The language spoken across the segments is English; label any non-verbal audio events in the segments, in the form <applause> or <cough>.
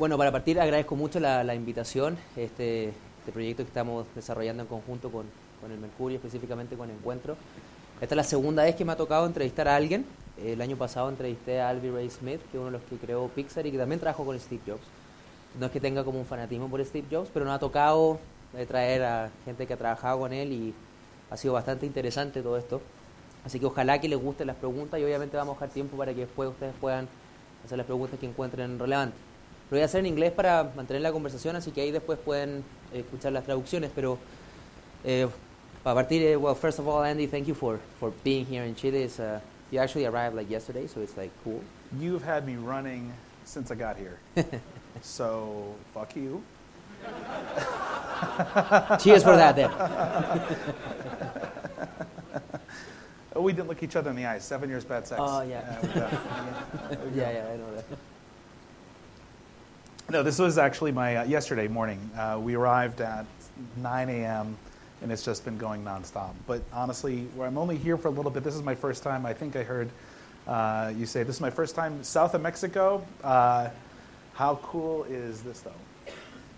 Bueno, para partir agradezco mucho la, invitación, este, este, proyecto que estamos desarrollando en conjunto con, con, el Mercurio, específicamente con Encuentro. Esta es la segunda vez que me ha tocado entrevistar a alguien. El año pasado entrevisté a Alvy Ray Smith, que es uno de los que creó Pixar y que también trabajó con Steve Jobs. No es que tenga como un fanatismo por Steve Jobs, pero nos ha tocado eh, traer a gente que ha trabajado con él y ha sido bastante interesante todo esto. Así que ojalá que les gusten las preguntas y obviamente vamos a dejar tiempo para que después ustedes puedan hacer las preguntas que encuentren relevantes. Lo voy a hacer en inglés para mantener la conversación, así que ahí después pueden eh, escuchar las traducciones, pero eh, para partir, eh, well, first of all, Andy, thank you for, for being here in Chile. It's, uh, you actually arrived like yesterday, so it's like cool. You've had me running since I got here. <laughs> so, fuck you. <laughs> Cheers for that, then. <laughs> we didn't look each other in the eyes. Seven years bad sex. Oh, yeah. yeah, yeah, yeah, I know that. No, this was actually my uh, yesterday morning. Uh, we arrived at 9 a.m. and it's just been going nonstop. But honestly, I'm only here for a little bit. This is my first time. I think I heard uh, you say this is my first time south of Mexico. Uh, how cool is this, though?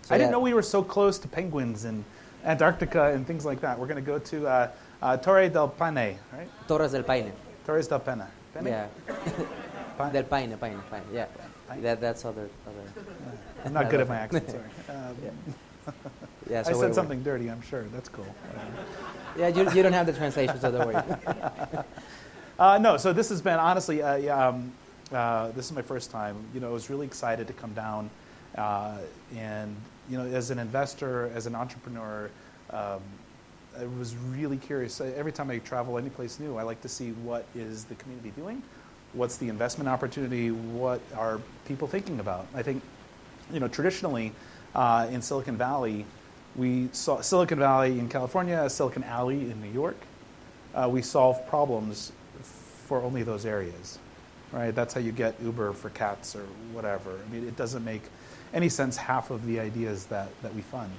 So I didn't know we were so close to penguins and Antarctica and things like that. We're going to go to uh, uh, Torre del Paine, right? Torres del Paine. Torres del Paine. Paine? Yeah. <laughs> del Paine, Paine, Paine. Yeah. That, that's other. other I'm not good at my accent, sorry. <laughs> Um, yeah. <laughs> yeah, so I said something dirty, I'm sure. That's cool. <laughs> yeah, you, you don't have the translation, so don't worry. uh, no, so this has been, honestly, uh, um, uh, this is my first time. You know, I was really excited to come down. Uh, and, you know, as an investor, as an entrepreneur, um, I was really curious. Every time I travel any place new, I like to see what is the community doing what's the investment opportunity? What are people thinking about? I think, you know, traditionally uh, in Silicon Valley, we saw Silicon Valley in California, Silicon Alley in New York. Uh, we solve problems for only those areas, right? That's how you get Uber for cats or whatever. I mean, it doesn't make any sense half of the ideas that, that we fund.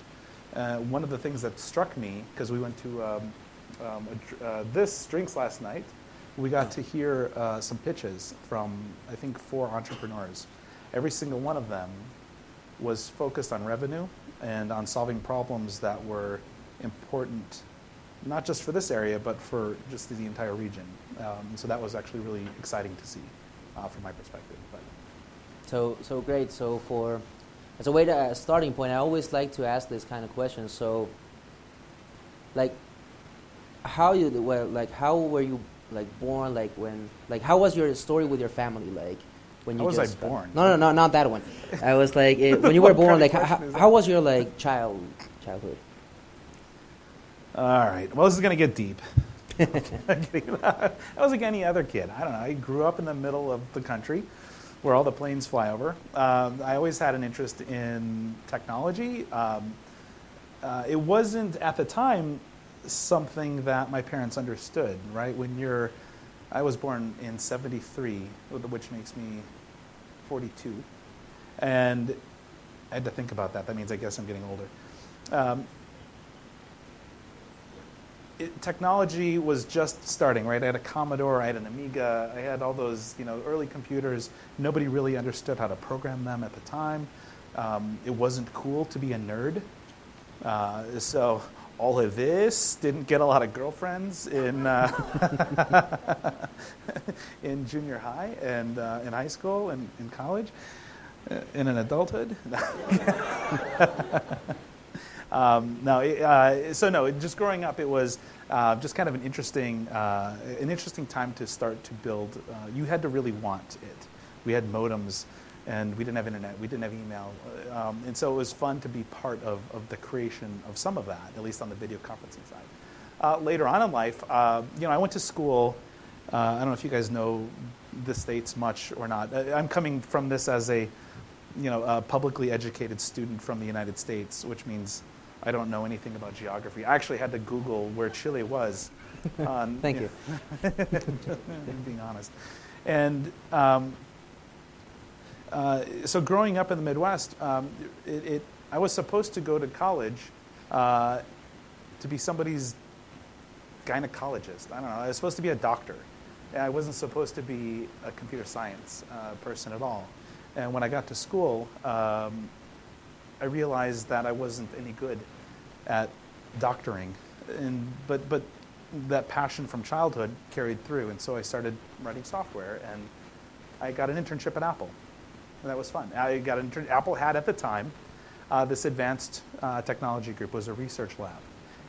Uh, one of the things that struck me, because we went to um, um, a, uh, this drinks last night, we got to hear uh, some pitches from, I think, four entrepreneurs. Every single one of them was focused on revenue and on solving problems that were important, not just for this area, but for just the entire region. Um, so that was actually really exciting to see uh, from my perspective. But. So, so great. So for as a way to a uh, starting point, I always like to ask this kind of question. So, like, how you well, like how were you like born? Like when? Like how was your story with your family? Like when you how was just, I born? No, no, no, not that one. I was like it, when you <laughs> were born. Like how, how was your like child childhood? All right. Well, this is gonna get deep. <laughs> I was like any other kid. I don't know. I grew up in the middle of the country where all the planes fly over. Um, I always had an interest in technology. Um, uh, it wasn't at the time something that my parents understood, right? When you're, I was born in 73, which makes me 42. And I had to think about that. That means I guess I'm getting older. Um, it, technology was just starting, right? I had a Commodore, I had an Amiga, I had all those, you know, early computers. Nobody really understood how to program them at the time. Um, it wasn't cool to be a nerd. Uh, so all of this. Didn't get a lot of girlfriends in uh, <laughs> in junior high and uh, in high school and in college, uh, in an adulthood. <laughs> um, no, uh, so no. Just growing up, it was uh, just kind of an interesting uh, an interesting time to start to build. you had to really want it. We had modems and we didn't have internet, we didn't have email. Um, and so it was fun to be part of, of the creation of some of that, at least on the video conferencing side. Uh, later on in life, uh, you know, I went to school. Uh, I don't know if you guys know the states much or not. I'm coming from this as a, you know, a publicly educated student from the United States, which means I don't know anything about geography. I actually had to Google where Chile was. <laughs> On, Thank <laughs> you. you. <laughs> being honest, and um, uh, so growing up in the Midwest, um, it, it, I was supposed to go to college uh, to be somebody's gynecologist. I don't know. I was supposed to be a doctor. I wasn't supposed to be a computer science uh, person at all. And when I got to school, um, I realized that I wasn't any good at doctoring. And, but, but that passion from childhood carried through, and so I started writing software, and I got an internship at Apple, and that was fun. I got an Apple had at the time uh, this advanced uh, technology group was a research lab,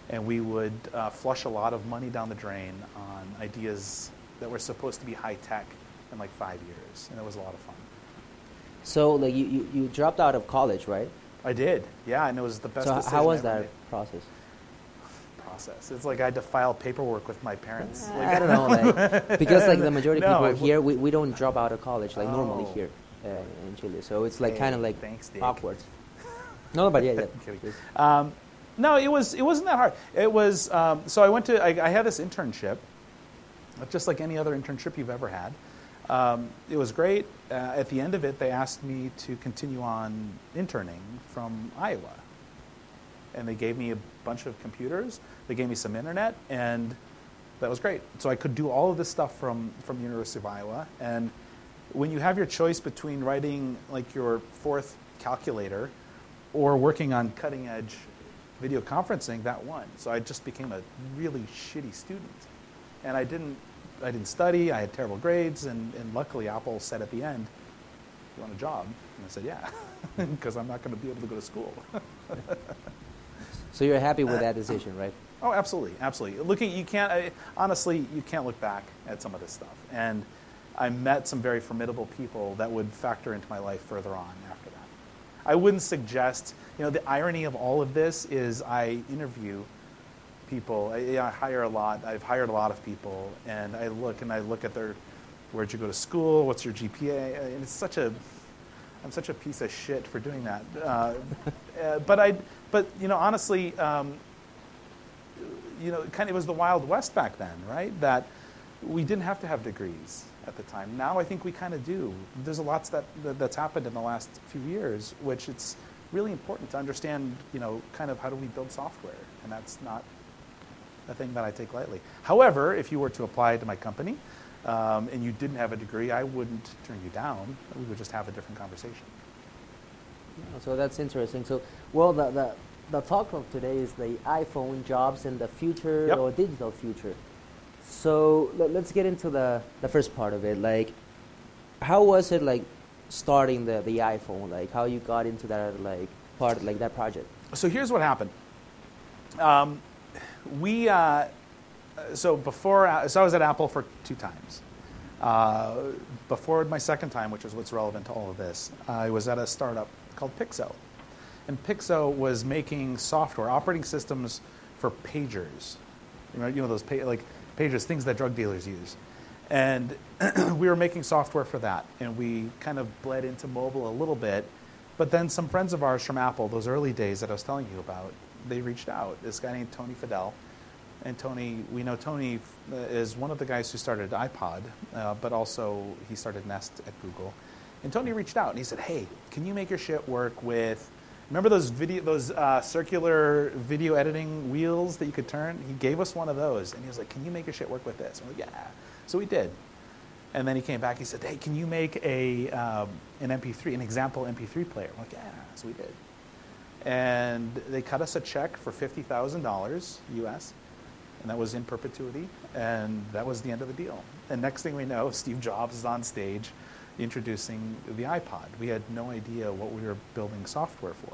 and we would uh, flush a lot of money down the drain on ideas that were supposed to be high tech in like five years, and it was a lot of fun. So like you, you, you dropped out of college, right? I did, yeah, and it was the best. So how was that process? process? It's like I had to file paperwork with my parents. Like, I don't know, like, because like the majority of <laughs> No, people here, we, we don't drop out of college like normally Oh. here uh, in Chile. So it's like Hey, kind of like thanks, Dick. awkward. No, but yeah, yeah. <laughs> Um, no, it was it wasn't that hard. It was um, so I went to I, I had this internship, just like any other internship you've ever had. Um, it was great. Uh, at the end of it, they asked me to continue on interning from Iowa, and they gave me a bunch of computers. They gave me some internet, and that was great. So I could do all of this stuff from from the University of Iowa. And when you have your choice between writing like your fourth calculator or working on cutting edge video conferencing, that won. So I just became a really shitty student. And I didn't, I didn't study, I had terrible grades, and, and luckily Apple said at the end, you want a job? And I said, yeah, <laughs> mm-hmm. because I'm not going to be able to go to school. So you're happy with that decision, right? Oh, absolutely, absolutely. Looking, you can't. I, honestly, you can't look back at some of this stuff. And I met some very formidable people that would factor into my life further on after that. I wouldn't suggest. You know, the irony of all of this is I interview people. I, I hire a lot. I've hired a lot of people, and I look and I look at their. Where'd you go to school? What's your GPA? And it's such a I'm such a piece of shit for doing that. Uh, <laughs> uh, but I, but you know, honestly, um, you know, kind of it was the Wild West back then, right? That we didn't have to have degrees at the time. Now I think we kind of do. There's a lot that, that that's happened in the last few years, which it's really important to understand. You know, kind of how do we build software, and that's not a thing that I take lightly. However, if you were to apply to my company. Um, and you didn't have a degree, I wouldn't turn you down. We would just have a different conversation. Yeah, So that's interesting. So, well, the, the, the talk of today is the iPhone jobs and the future Yep. or digital future. So let, let's get into the, the first part of it. Like, how was it like starting the, the iPhone? Like, how you got into that like part, like that project? So here's what happened. Um, we uh, so before uh, so I was at Apple for two times. Uh, before my second time, which is what's relevant to all of this, I was at a startup called Pixo, and Pixo was making software, operating systems for pagers. You know, you know those like pagers, things that drug dealers use. And <clears throat> we were making software for that, and we kind of bled into mobile a little bit. But then some friends of ours from Apple, those early days that I was telling you about, they reached out. This guy named Tony Fadell. And Tony, we know Tony uh, is one of the guys who started iPod, uh, but also he started Nest at Google. And Tony reached out and he said, "Hey, can you make your shit work with? Remember those video, those uh, circular video editing wheels that you could turn? He gave us one of those, and he was like, "Can you make your shit work with this?" We're like, "Yeah." So we did. And then he came back. He said, "Hey, can you make a um, an MP3, an example MP3 player?" We're like, "Yeah." So we did. And they cut us a check for fifty thousand dollars U.S and that was in perpetuity, and that was the end of the deal. And next thing we know, Steve Jobs is on stage introducing the iPod. We had no idea what we were building software for.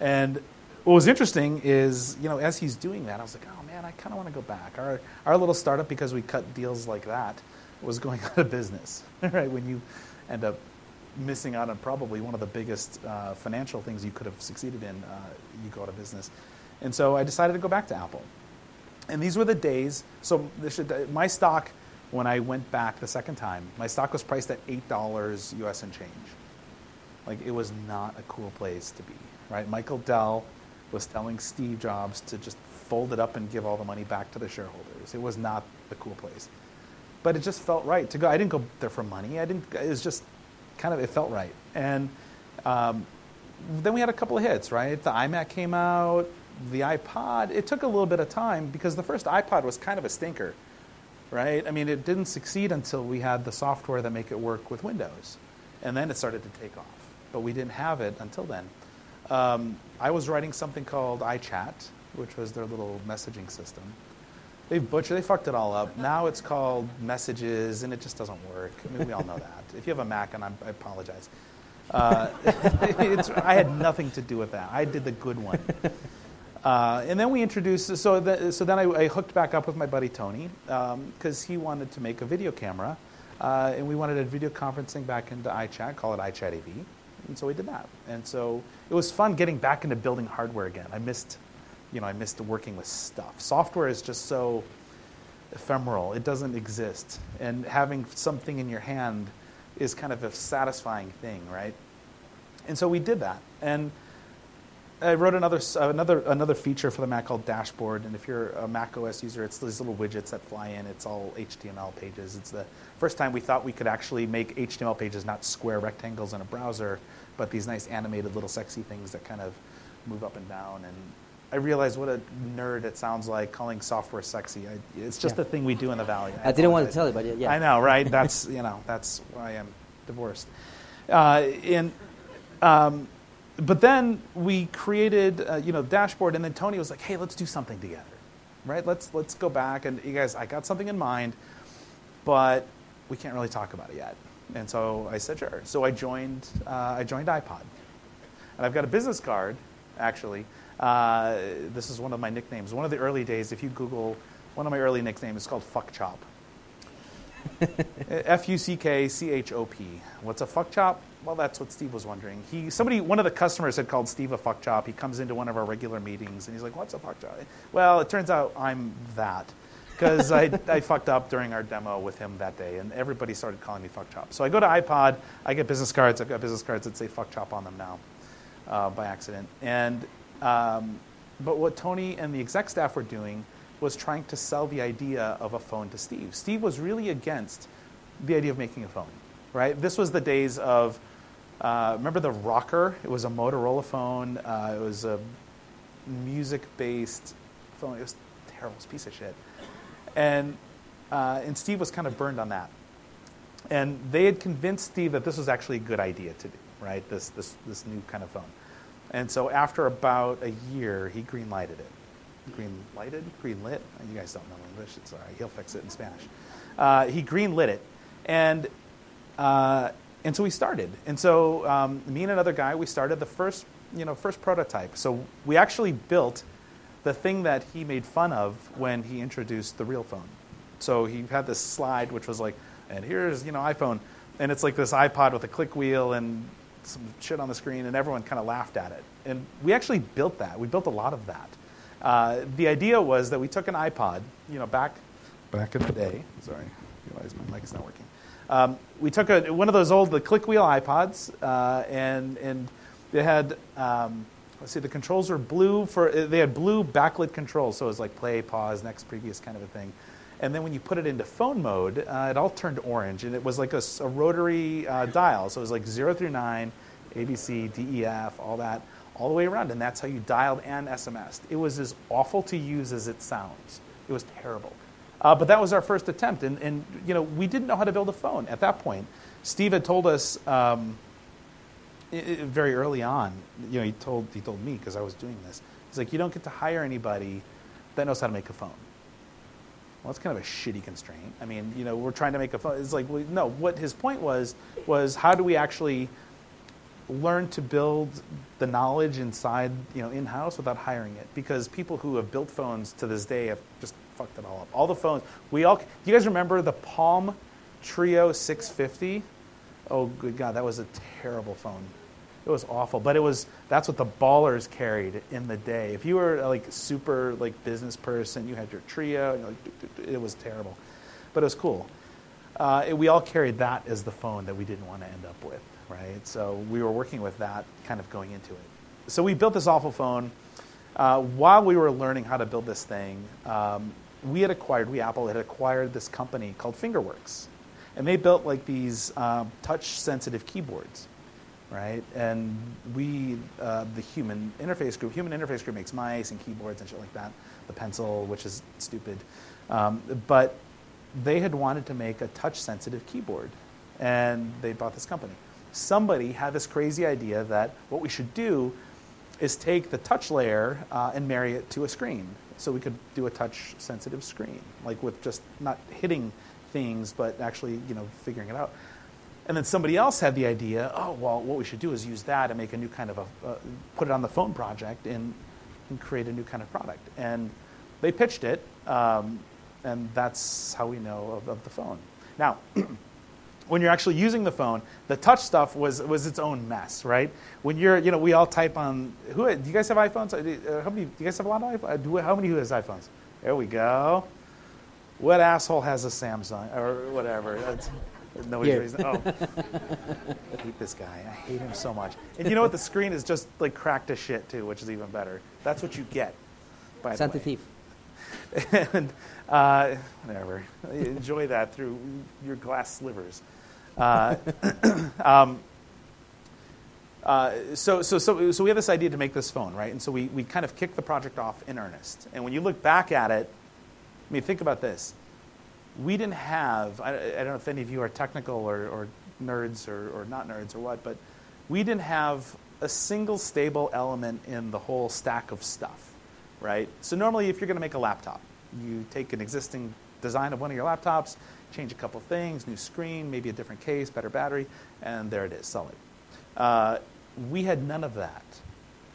And what was interesting is, you know, as he's doing that, I was like, oh man, I kind of want to go back. Our, our little startup, because we cut deals like that, was going <laughs> out of business, <laughs> right? When you end up missing out on probably one of the biggest uh, financial things you could have succeeded in, uh, you go out of business. And so I decided to go back to Apple. And these were the days. So this should, my stock, when I went back the second time, my stock was priced at eight dollars U.S. and change. Like it was not a cool place to be, right? Michael Dell was telling Steve Jobs to just fold it up and give all the money back to the shareholders. It was not the cool place, but it just felt right to go. I didn't go there for money. I didn't. It was just kind of it felt right. And um, then we had a couple of hits, right? The iMac came out the iPod, it took a little bit of time because the first iPod was kind of a stinker, right? I mean, it didn't succeed until we had the software that make it work with Windows. And then it started to take off. But we didn't have it until then. Um, I was writing something called iChat, which was their little messaging system. They've butchered, they fucked it all up. Now it's called Messages, and it just doesn't work. I mean, we all know that. If you have a Mac, and I'm, i apologize. Uh, <laughs> I had nothing to do with that. I did the good one. Uh, and then we introduced, so, the, so then I, I, hooked back up with my buddy Tony because um, he wanted to make a video camera. Uh, and we wanted a video conferencing back into iChat, call it iChat AV. And so we did that. And so it was fun getting back into building hardware again. I missed, you know, I missed working with stuff. Software is just so ephemeral. It doesn't exist. And having something in your hand is kind of a satisfying thing, right? And so we did that. And I wrote another, another, another feature for the Mac called Dashboard. And if you're a Mac OS user, it's these little widgets that fly in. It's all HTML pages. It's the first time we thought we could actually make HTML pages not square rectangles in a browser, but these nice animated little sexy things that kind of move up and down. And I realized what a nerd it sounds like calling software sexy. I, it's just yeah. the thing we do in the Valley. I, I didn't want to tell you, but yeah. I know, right? That's, you know, that's why I'm divorced. Uh, and, um, but then we created, uh, you know, dashboard, and then Tony was like, "Hey, let's do something together, right? Let's let's go back and you guys, I got something in mind, but we can't really talk about it yet." And so I said, "Sure." So I joined uh, I joined iPod, and I've got a business card, actually. Uh, this is one of my nicknames. One of the early days, if you Google, one of my early nicknames is called Fuck Chop. <laughs> F U C K C H O P. What's a fuck chop? Well, that's what Steve was wondering. He, somebody, one of the customers had called Steve a fuck job. He comes into one of our regular meetings and he's like, "What's a fuck job?" Well, it turns out I'm that because I, <laughs> I fucked up during our demo with him that day, and everybody started calling me fuck chop. So I go to iPod. I get business cards. I've got business cards that say fuck chop on them now, uh, by accident. And um, but what Tony and the exec staff were doing was trying to sell the idea of a phone to Steve. Steve was really against the idea of making a phone, right? This was the days of uh, remember the ROKR? It was a Motorola phone. Uh, it was a music-based phone. It was terrible. Piece of shit. And, uh, and Steve was kind of burned on that. And they had convinced Steve that this was actually a good idea to do, right? This, this, this new kind of phone. And so after about a year, he green-lighted it. Green-lighted? Green-lit? You guys don't know English. It's all right. He'll fix it in Spanish. Uh, he green-lit it. And uh, and so we started. And so um, me and another guy, we started the first, you know, first prototype. So we actually built the thing that he made fun of when he introduced the real phone. So he had this slide which was like, and here's, you know, iPhone. And it's like this iPod with a click wheel and some shit on the screen, and everyone kind of laughed at it. And we actually built that. We built a lot of that. Uh, the idea was that we took an iPod, you know, back back in the day. Sorry, I realize my mic is not working. Um, we took a, one of those old the click wheel iPods, uh, and and they had um, let's see, the controls were blue for they had blue backlit controls, so it was like play, pause, next, previous kind of a thing. And then when you put it into phone mode, uh, it all turned orange, and it was like a, a rotary uh, dial, so it was like zero through nine, ABC, DEF, all that, all the way around, and that's how you dialed and SMSed. It was as awful to use as it sounds. It was terrible. Uh, but that was our first attempt, and, and you know we didn't know how to build a phone at that point. Steve had told us um, it, very early on. You know, he told he told me because I was doing this. He's like, you don't get to hire anybody that knows how to make a phone. Well, that's kind of a shitty constraint. I mean, you know, we're trying to make a phone. It's like, well, no. What his point was was how do we actually learn to build the knowledge inside, you know, in house without hiring it? Because people who have built phones to this day have just fucked it all up. All the phones. We all. Do you guys remember the Palm Treo 650? Oh, good God, that was a terrible phone. It was awful, but it was. That's what the ballers carried in the day. If you were like super like business person, you had your know, like, it was terrible, but it was cool. Uh, it, we all carried that as the phone that we didn't want to end up with, right? So we were working with that kind of going into it. So we built this awful phone. Uh, while we were learning how to build this thing, um, we had acquired, we Apple had acquired this company called Fingerworks, and they built like these uh, touch-sensitive keyboards, right? And we, uh, the human interface group, human interface group makes mice and keyboards and shit like that. The pencil, which is stupid, um, but they had wanted to make a touch-sensitive keyboard, and they bought this company. somebody had this crazy idea that what we should do is take the touch layer uh, and marry it to a screen. So we could do a touch sensitive screen, like with just not hitting things, but actually, you know, figuring it out. And then somebody else had the idea, oh, well, what we should do is use that and make a new kind of a, uh, put it on the phone project and, and create a new kind of product. And they pitched it, um, and that's how we know of, of the phone. Now, <clears throat> when you're actually using the phone, the touch stuff was, was its own mess, right? When you're, you know, we all type on, who, do you guys have iPhones? Uh, how many, do you guys have a lot of iPhones? How many who has iPhones? There we go. What asshole has a Samsung or whatever? That's, nobody's yeah. oh, I hate this guy. I hate him so much. And you know what? The screen is just like cracked to shit too, which is even better. That's what you get. By Santa Thief. <laughs> and uh, whatever. Enjoy that through your glass slivers. Uh, <clears throat> um, uh, so, so, so, so we have this idea to make this phone, right? And so we, we kind of kicked the project off in earnest. And when you look back at it, I mean, think about this. We didn't have, I, I don't know if any of you are technical or, or nerds or, or not nerds or what, but we didn't have a single stable element in the whole stack of stuff, right? So normally if you're going to make a laptop, you take an existing design of one of your laptops, change a couple things, new screen, maybe a different case, better battery, and there it is, solid. Uh, we had none of that.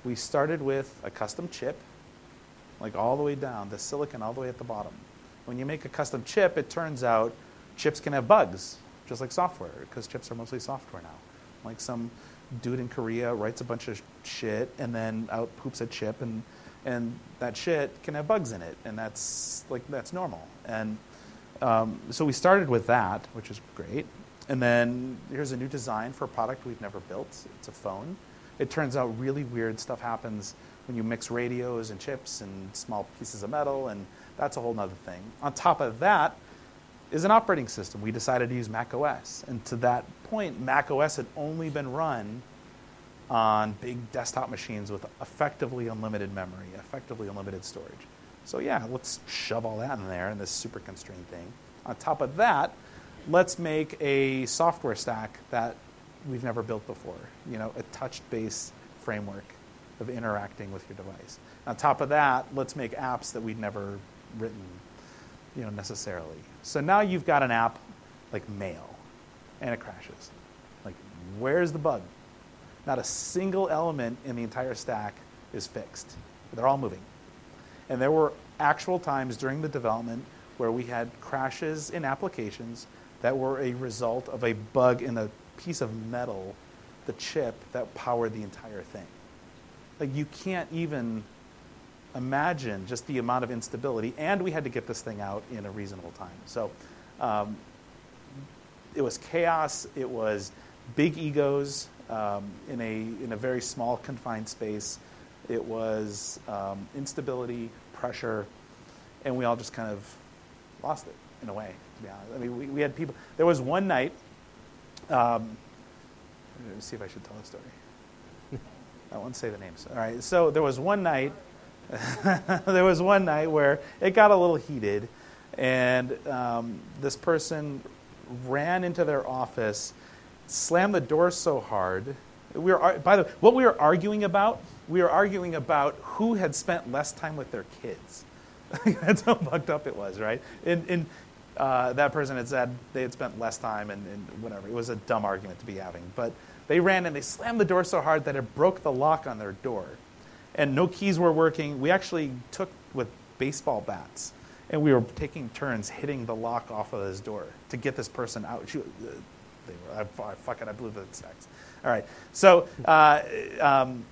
We started with a custom chip, like all the way down, the silicon all the way at the bottom. When you make a custom chip, it turns out chips can have bugs, just like software, because chips are mostly software now. Like some dude in Korea writes a bunch of shit and then out poops a chip, and, and that shit can have bugs in it, and that's like that's normal. And um, so we started with that, which is great. And then here's a new design for a product we've never built. It's a phone. It turns out really weird stuff happens when you mix radios and chips and small pieces of metal, and that's a whole other thing. On top of that is an operating system. We decided to use Mac OS. And to that point, Mac OS had only been run on big desktop machines with effectively unlimited memory, effectively unlimited storage. So yeah, let's shove all that in there in this super constrained thing. On top of that, let's make a software stack that we've never built before. You know, a touch-based framework of interacting with your device. On top of that, let's make apps that we've never written, you know, necessarily. So now you've got an app like Mail, and it crashes. Like, where's the bug? Not a single element in the entire stack is fixed. They're all moving. And there were actual times during the development where we had crashes in applications that were a result of a bug in a piece of metal, the chip that powered the entire thing. Like you can't even imagine just the amount of instability, and we had to get this thing out in a reasonable time. So um, it was chaos. It was big egos um, in a in a very small confined space. It was um, instability, pressure, and we all just kind of lost it in a way, to be honest. I mean, we, we had people, there was one night, um, let me see if I should tell the story. <laughs> I won't say the names. All right, so there was one night, <laughs> there was one night where it got a little heated, and um, this person ran into their office, slammed the door so hard. We were, by the way, what we were arguing about we were arguing about who had spent less time with their kids. <laughs> That's how fucked up it was, right? And, and uh, that person had said they had spent less time and, and, whatever. It was a dumb argument to be having. But they ran and they slammed the door so hard that it broke the lock on their door. And no keys were working. We actually took with baseball bats and we were taking turns hitting the lock off of this door to get this person out. She, I, I, fuck it, I blew the sex. All right. So, uh, um,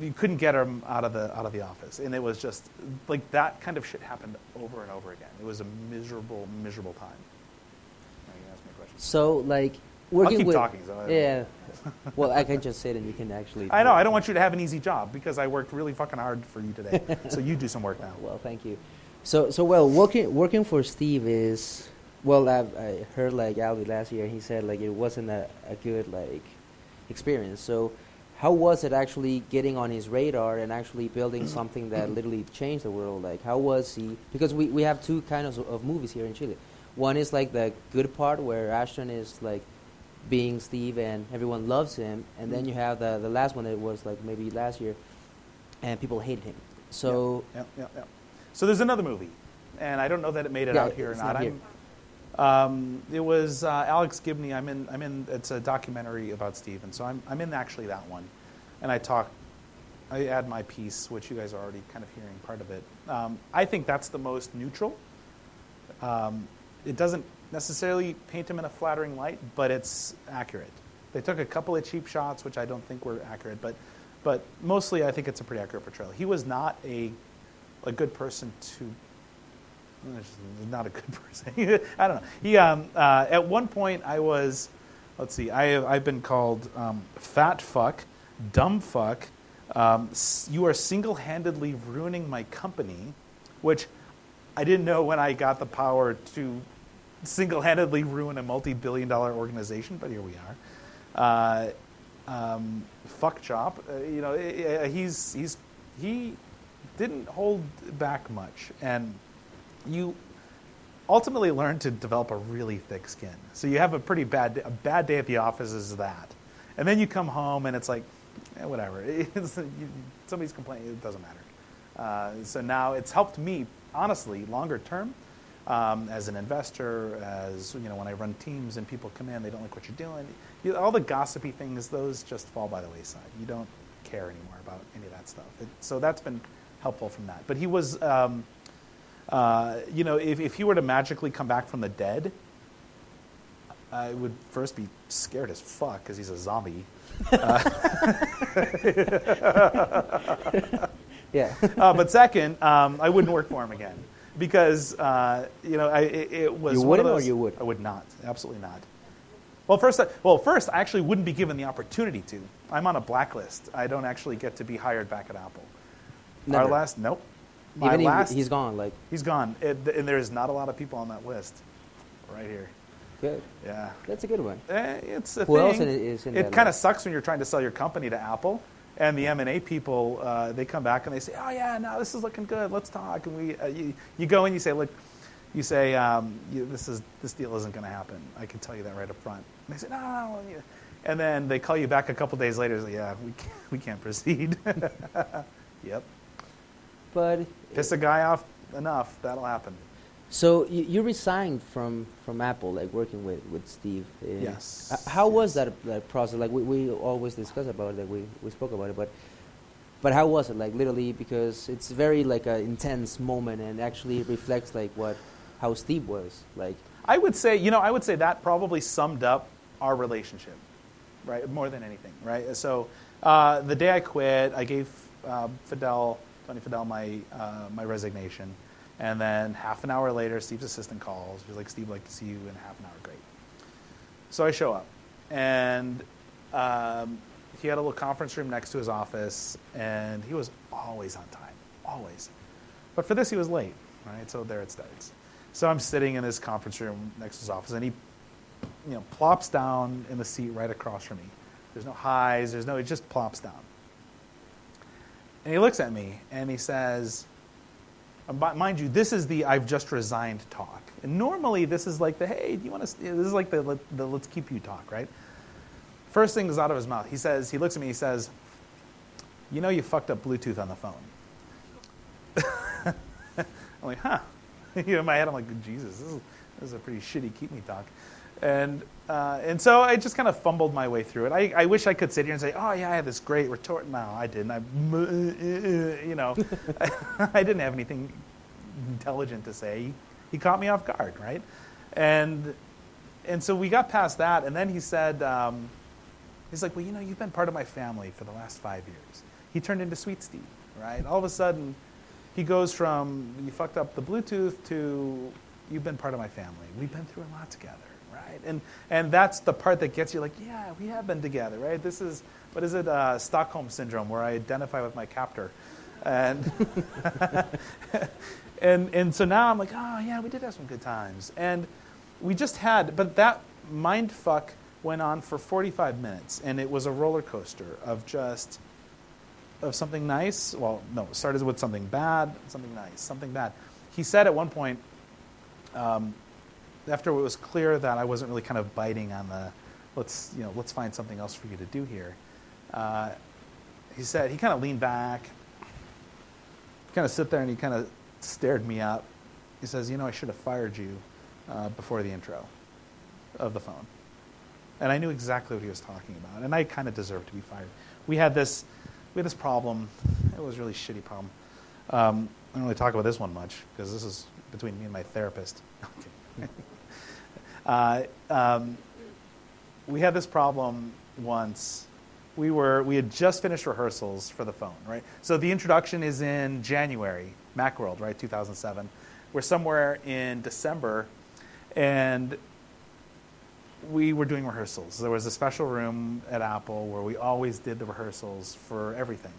you couldn't get him out of the out of the office, and it was just like that kind of shit happened over and over again. It was a miserable, miserable time. So like working I'll keep with talking. So yeah. <laughs> well, I can just sit and you can actually. I know. I don't want you to have an easy job because I worked really fucking hard for you today. <laughs> so you do some work now. Well, thank you. So so well working working for Steve is well I've, I heard like Alvy last year he said like it wasn't a, a good like experience. So how was it actually getting on his radar and actually building mm-hmm. something that mm-hmm. literally changed the world? Like, how was he? Because we, we have two kinds of, of movies here in Chile. One is like the good part where Ashton is like being Steve, and everyone loves him. And then you mm-hmm. have the the last one that was like maybe last year, and people hated him. So yeah, yeah, yeah. So there's another movie, and I don't know that it made it Yeah, out here or not. not here. I'm, um, it was uh, Alex Gibney. I'm in. I'm in. It's a documentary about Steve, and so I'm. I'm in actually that one, and I talk. I add my piece, which you guys are already kind of hearing part of it. Um, I think that's the most neutral. Um, it doesn't necessarily paint him in a flattering light, but it's accurate. They took a couple of cheap shots, which I don't think were accurate, but, but mostly I think it's a pretty accurate portrayal. He was not a, a good person to, not a good <laughs> person. I don't know. He, um, uh, at one point, I was, let's see, I have, I've been called um, fat fuck, dumb fuck. Um, you are single handedly ruining my company, which I didn't know when I got the power to single handedly ruin a multi billion dollar organization, but here we are. Uh, um, fuck Chop, uh, you know, uh, he's, he's, he didn't hold back much. And you ultimately learn to develop a really thick skin. So you have a pretty bad, a bad day at the office is that. And then you come home and it's like, eh, whatever. <laughs> Somebody's complaining, it doesn't matter. Uh, so now it's helped me, honestly, longer term, um, as an investor, as you know, when I run teams and people come in, they don't like what you're doing. You, all the gossipy things, those just fall by the wayside. You don't care anymore about any of that stuff. It, so that's been helpful from that. But he was, um, uh, you know, if, if he were to magically come back from the dead, I would first be scared as fuck because he's a zombie. <laughs> yeah, uh, but second, um, I wouldn't work for him again because uh, you know I, it, it was. You wouldn't or you would? I would not. Absolutely not. Well, first, I, well, first, I actually wouldn't be given the opportunity to. I'm on a blacklist. I don't actually get to be hired back at Apple. Never. Our last, nope. My even last, he's gone. Like he's gone, it, and there's not a lot of people on that list. Right here. good. Yeah. That's a good one. Eh, it's a Who thing. else is in it kind of sucks when you're trying to sell your company to Apple, and the M and A people uh, they come back and they say, "Oh yeah, no, this is looking good. Let's talk." And we, uh, you, you go and you say, "Look, you say um, you, this is this deal isn't going to happen. I can tell you that right up front." And they say, "No, no, no." And then they call you back a couple days later. and Say, "Yeah, we can't, we can't proceed." <laughs> yep. But Piss a guy off enough, that'll happen. so you, you resigned from from Apple, like working with with Steve. uh, Yes, How was that that process? Like we, we always discuss about it. Like we, we spoke about it, but but how was it? Like literally, because it's very like an intense moment, and actually reflects like what how Steve was like. I would say, you know, I would say that probably summed up our relationship, right? More than anything, right? So uh, the day I quit, I gave uh, Fadell, Tony Fadell, my uh, my resignation, and then half an hour later, Steve's assistant calls. He's like, "Steve, I'd like to see you in half an hour." Great. So I show up, and um, he had a little conference room next to his office, and he was always on time, always. But for this, he was late, right? So there it starts. So I'm sitting in this conference room next to his office, and he, you know, plops down in the seat right across from me. There's no highs, there's no, it just plops down. And he looks at me and he says, uh, mind you, this is the I've just resigned talk. And normally this is like the, hey, do you want to, this is like the, let- the let's keep you talk, right? First thing is out of his mouth. He says, he looks at me, he says, you know you fucked up Bluetooth on the phone. <laughs> I'm like, huh. <laughs> you know, in my head, I'm like, Jesus, this is, this is a pretty shitty keep me talk. And, uh, and so I just kind of fumbled my way through it. I, I wish I could sit here and say, oh, yeah, I had this great retort. No, I didn't. I, <laughs> you know, <laughs> I didn't have anything intelligent to say. He, he caught me off guard, right? And, and so we got past that. And then he said, um, he's like, well, you know, you've been part of my family for the last five years. He turned into Sweet Steve, right? All of a sudden, he goes from you fucked up the Bluetooth to you've been part of my family. We've been through a lot together, right? And and that's the part that gets you like, yeah, we have been together, right? This is what is it, uh, Stockholm syndrome, where I identify with my captor, and <laughs> and and so now I'm like, oh yeah, we did have some good times, and we just had, but that mind fuck went on for 45 minutes, and it was a roller coaster of just of something nice. Well, no, it started with something bad, something nice, something bad. He said at one point, um, after it was clear that I wasn't really kind of biting on the let's, you know, let's find something else for you to do here. Uh, he said, he kind of leaned back, kind of sit there and he kind of stared me up. He says, you know, I should have fired you uh, before the intro of the phone. And I knew exactly what he was talking about. And I kind of deserved to be fired. We had this, we had this problem. It was a really shitty problem. Um, I don't really talk about this one much because this is between me and my therapist. <laughs> uh, um, we had this problem once. We were we had just finished rehearsals for the phone, right? So the introduction is in January, MacWorld, right, 2007. We're somewhere in December, and we were doing rehearsals. There was a special room at Apple where we always did the rehearsals for everything,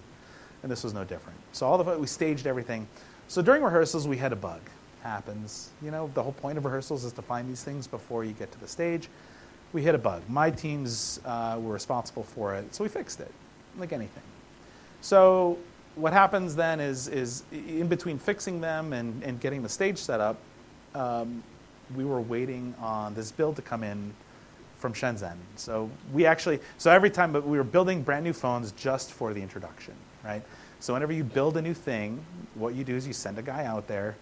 and this was no different. So all the we staged everything. So during rehearsals, we had a bug. Happens, you know. The whole point of rehearsals is to find these things before you get to the stage. We hit a bug. My teams uh, were responsible for it, so we fixed it, like anything. So what happens then is, is in between fixing them and, and getting the stage set up, um, we were waiting on this build to come in from Shenzhen. So we actually, so every time, we were building brand new phones just for the introduction, right? So whenever you build a new thing, what you do is you send a guy out there,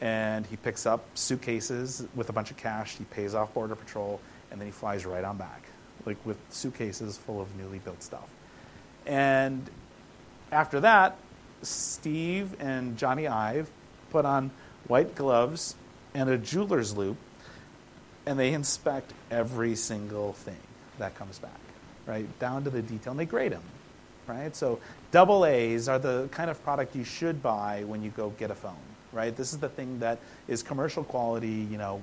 and he picks up suitcases with a bunch of cash. He pays off border patrol, and then he flies right on back, like with suitcases full of newly built stuff. And after that, Steve and Jony Ive put on white gloves and a jeweler's loupe and they inspect every single thing that comes back, right? Down to the detail, and they grade them, right? So double A's are the kind of product you should buy when you go get a phone, right? This is the thing that is commercial quality, you know,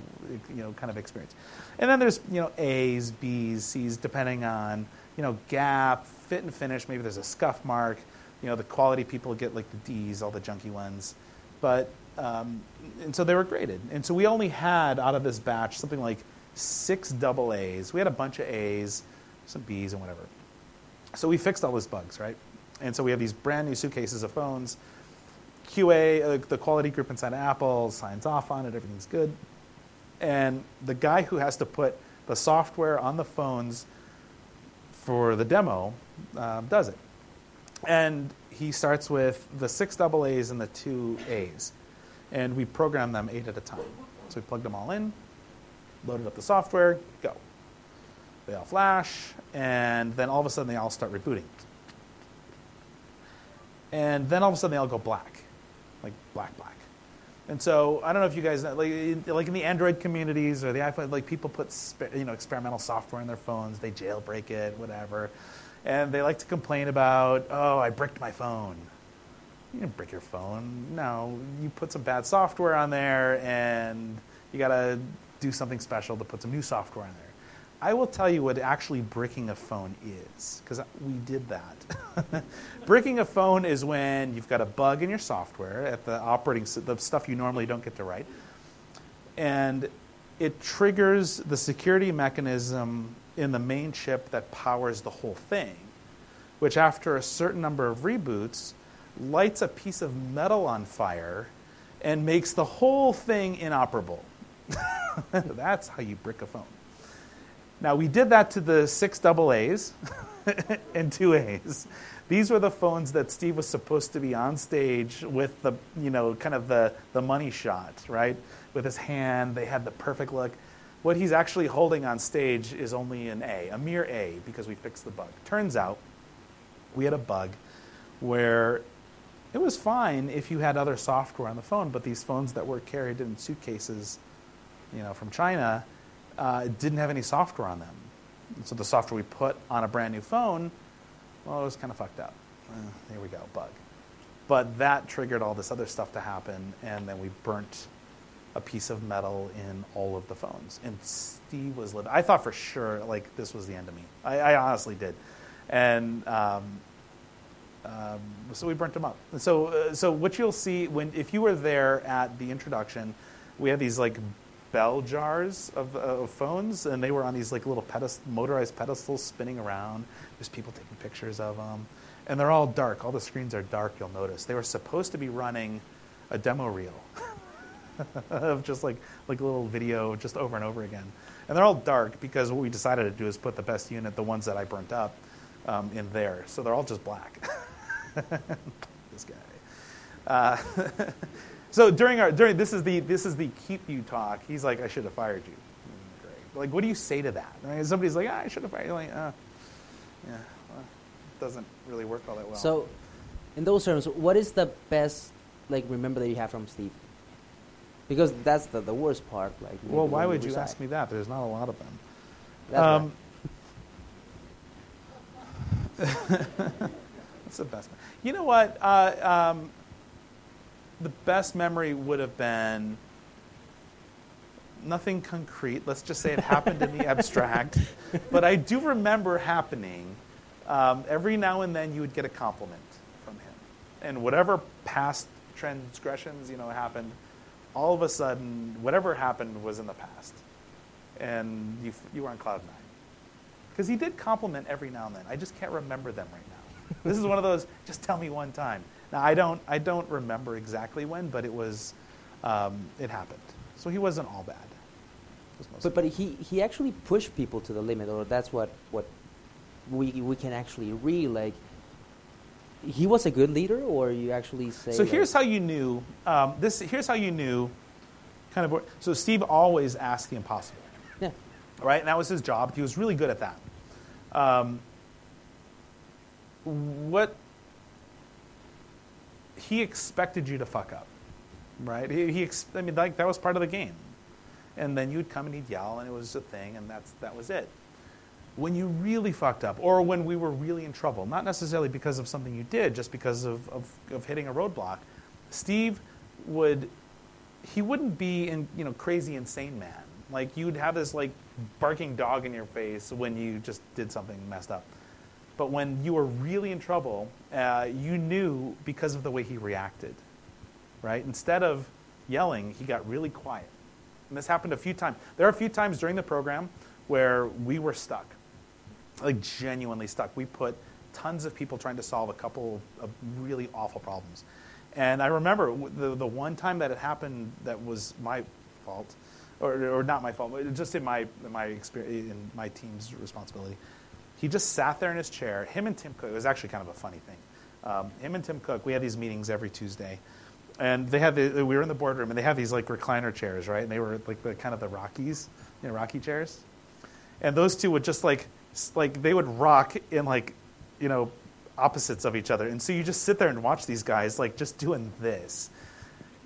you know, kind of experience. And then there's, you know, A's, B's, C's, depending on, you know, gap, fit and finish. Maybe there's a scuff mark. You know, the quality people get like the D's, all the junky ones. But um, and so they were graded. And so we only had out of this batch something like six double A's. We had a bunch of A's, some B's, and whatever. So we fixed all those bugs, right? And so we have these brand new suitcases of phones. QA, uh, the quality group inside Apple, signs off on it, everything's good. And the guy who has to put the software on the phones for the demo uh, does it. And he starts with the six double A's and the two A's and we program them eight at a time. So we plugged them all in, loaded up the software, go. They all flash, and then all of a sudden they all start rebooting. And then all of a sudden they all go black, like black, black. And so I don't know if you guys like, like in the Android communities or the iPhone, like people put you know experimental software in their phones, they jailbreak it, whatever, and they like to complain about, oh, I bricked my phone you didn't break your phone. No, you put some bad software on there and you got to do something special to put some new software on there. I will tell you what actually bricking a phone is, because we did that. <laughs> bricking a phone is when you've got a bug in your software at the operating, the stuff you normally don't get to write, and it triggers the security mechanism in the main chip that powers the whole thing, which after a certain number of reboots lights a piece of metal on fire and makes the whole thing inoperable. <laughs> That's how you brick a phone. Now, we did that to the six double A's <laughs> and two A's. These were the phones that Steve was supposed to be on stage with the, you know, kind of the, the money shot, right? With his hand, they had the perfect look. What he's actually holding on stage is only an A, a mere A, because we fixed the bug. Turns out we had a bug where it was fine if you had other software on the phone, but these phones that were carried in suitcases, you know, from China, uh, didn't have any software on them. And so the software we put on a brand new phone, well, it was kind of fucked up. Uh, there we go, bug. But that triggered all this other stuff to happen, and then we burnt a piece of metal in all of the phones. And Steve was living. I thought for sure like this was the end of me. I, I honestly did, and um, um, so we burnt them up. And so, uh, so what you'll see when if you were there at the introduction, we had these like bell jars of, uh, of phones, and they were on these like little pedest- motorized pedestals spinning around. There's people taking pictures of them, and they're all dark. All the screens are dark. You'll notice they were supposed to be running a demo reel. <laughs> of just like like a little video just over and over again. And they're all dark because what we decided to do is put the best unit, the ones that I burnt up, um, in there. So they're all just black. <laughs> this guy. Uh, <laughs> so during our during this is the this is the keep you talk. He's like, I should have fired you. Great. Like, what do you say to that? Right? Somebody's like, ah, I should have fired you. Like, uh, yeah, well, doesn't really work all that well. So, in those terms, what is the best like remember that you have from Steve? Because that's the, the worst part. Like, well, why would you reside. ask me that? There's not a lot of them. That's Um, <laughs> What's the best? You know what? Uh, um, the best memory would have been nothing concrete. Let's just say it happened in the <laughs> abstract. But I do remember happening. Um, every now and then, you would get a compliment from him, and whatever past transgressions you know happened, all of a sudden, whatever happened was in the past, and you you were on cloud nine. Because he did compliment every now and then. I just can't remember them right now. this is one of those. Just tell me one time. Now I don't. I don't remember exactly when, but it was. Um, it happened. So he wasn't all bad. But but he, he actually pushed people to the limit, or that's what what we we can actually read. Like he was a good leader, or you actually say. So like- here's how you knew. Um, this here's how you knew. Kind of. So Steve always asked the impossible, yeah. right? And that was his job. He was really good at that. Um, what he expected you to fuck up, right? He, he ex- I mean, like that was part of the game. And then you'd come and he'd yell, and it was a thing, and that's that was it. When you really fucked up, or when we were really in trouble, not necessarily because of something you did, just because of, of, of hitting a roadblock, Steve would he wouldn't be in you know crazy insane man. Like you'd have this like barking dog in your face when you just did something messed up. But when you were really in trouble, uh, you knew because of the way he reacted, right? Instead of yelling, he got really quiet. And this happened a few times. There are a few times during the program where we were stuck, like genuinely stuck. We put tons of people trying to solve a couple of really awful problems. And I remember the, the one time that it happened that was my fault, or, or not my fault, just in my, my experience, in my team's responsibility. He just sat there in his chair. Him and Tim Cook, it was actually kind of a funny thing. Um, him and Tim Cook, we had these meetings every Tuesday. And they had the, we were in the boardroom, and they have these like recliner chairs, right? And they were like the kind of the Rockies, you know, Rocky chairs. And those two would just like, like they would rock in like, you know, opposites of each other. And so you just sit there and watch these guys like just doing this.